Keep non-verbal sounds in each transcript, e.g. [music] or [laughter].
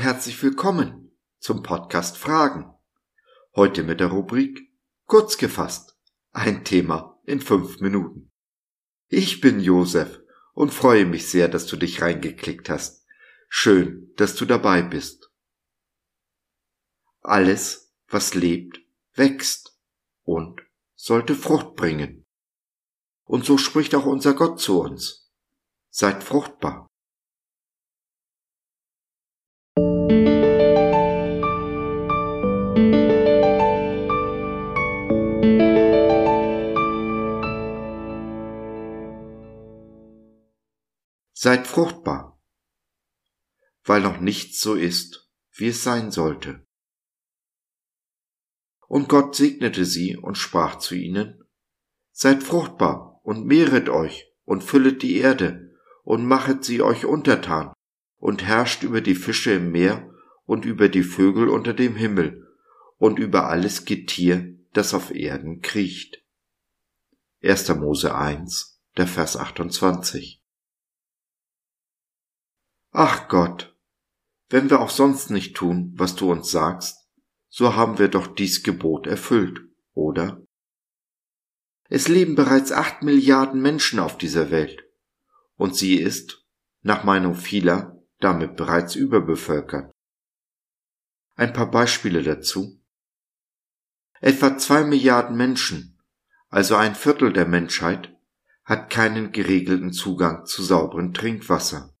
herzlich willkommen zum Podcast Fragen. Heute mit der Rubrik Kurz gefasst. Ein Thema in fünf Minuten. Ich bin Josef und freue mich sehr, dass du dich reingeklickt hast. Schön, dass du dabei bist. Alles, was lebt, wächst und sollte Frucht bringen. Und so spricht auch unser Gott zu uns. Seid fruchtbar. Seid fruchtbar, weil noch nichts so ist, wie es sein sollte. Und Gott segnete sie und sprach zu ihnen, Seid fruchtbar und mehret euch und füllet die Erde und machet sie euch untertan und herrscht über die Fische im Meer und über die Vögel unter dem Himmel und über alles Getier, das auf Erden kriecht. 1. Mose 1, der Vers 28. Ach Gott, wenn wir auch sonst nicht tun, was du uns sagst, so haben wir doch dies Gebot erfüllt, oder? Es leben bereits acht Milliarden Menschen auf dieser Welt, und sie ist, nach Meinung vieler, damit bereits überbevölkert. Ein paar Beispiele dazu. Etwa zwei Milliarden Menschen, also ein Viertel der Menschheit, hat keinen geregelten Zugang zu sauberem Trinkwasser.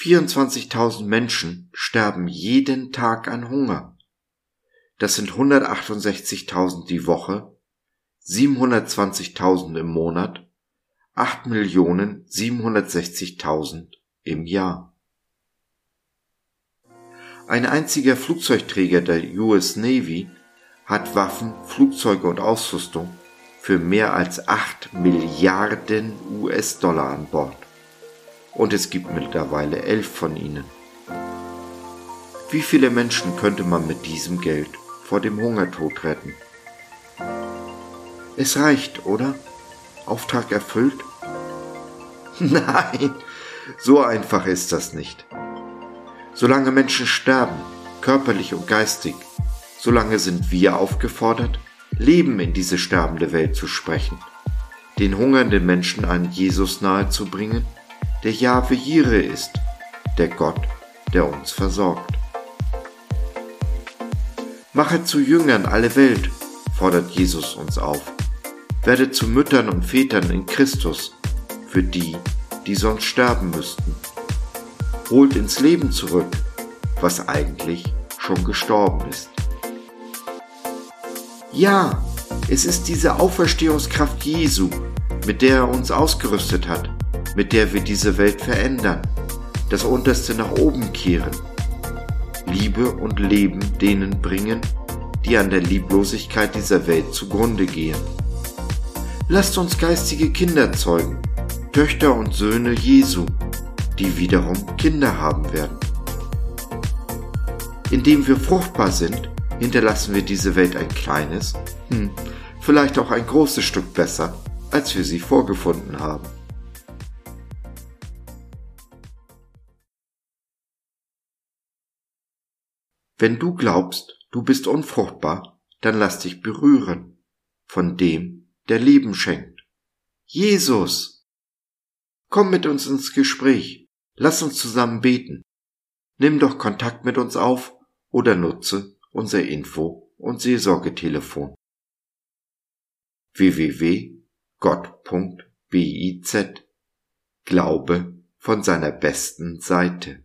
24.000 Menschen sterben jeden Tag an Hunger. Das sind 168.000 die Woche, 720.000 im Monat, 8.760.000 im Jahr. Ein einziger Flugzeugträger der US Navy hat Waffen, Flugzeuge und Ausrüstung für mehr als 8 Milliarden US-Dollar an Bord und es gibt mittlerweile elf von ihnen. Wie viele Menschen könnte man mit diesem Geld vor dem Hungertod retten? Es reicht, oder? Auftrag erfüllt? [laughs] Nein, so einfach ist das nicht. Solange Menschen sterben, körperlich und geistig, solange sind wir aufgefordert, Leben in diese sterbende Welt zu sprechen, den hungernden Menschen an Jesus nahezubringen der Jahwe Jire ist, der Gott, der uns versorgt. Mache zu Jüngern alle Welt, fordert Jesus uns auf. Werde zu Müttern und Vätern in Christus, für die, die sonst sterben müssten. Holt ins Leben zurück, was eigentlich schon gestorben ist. Ja, es ist diese Auferstehungskraft Jesu, mit der er uns ausgerüstet hat, mit der wir diese Welt verändern, das Unterste nach oben kehren, Liebe und Leben denen bringen, die an der Lieblosigkeit dieser Welt zugrunde gehen. Lasst uns geistige Kinder zeugen, Töchter und Söhne Jesu, die wiederum Kinder haben werden. Indem wir fruchtbar sind, hinterlassen wir diese Welt ein kleines, hm, vielleicht auch ein großes Stück besser, als wir sie vorgefunden haben. Wenn du glaubst, du bist unfruchtbar, dann lass dich berühren von dem, der Leben schenkt. Jesus! Komm mit uns ins Gespräch. Lass uns zusammen beten. Nimm doch Kontakt mit uns auf oder nutze unser Info- und Seelsorgetelefon. www.gott.biz Glaube von seiner besten Seite.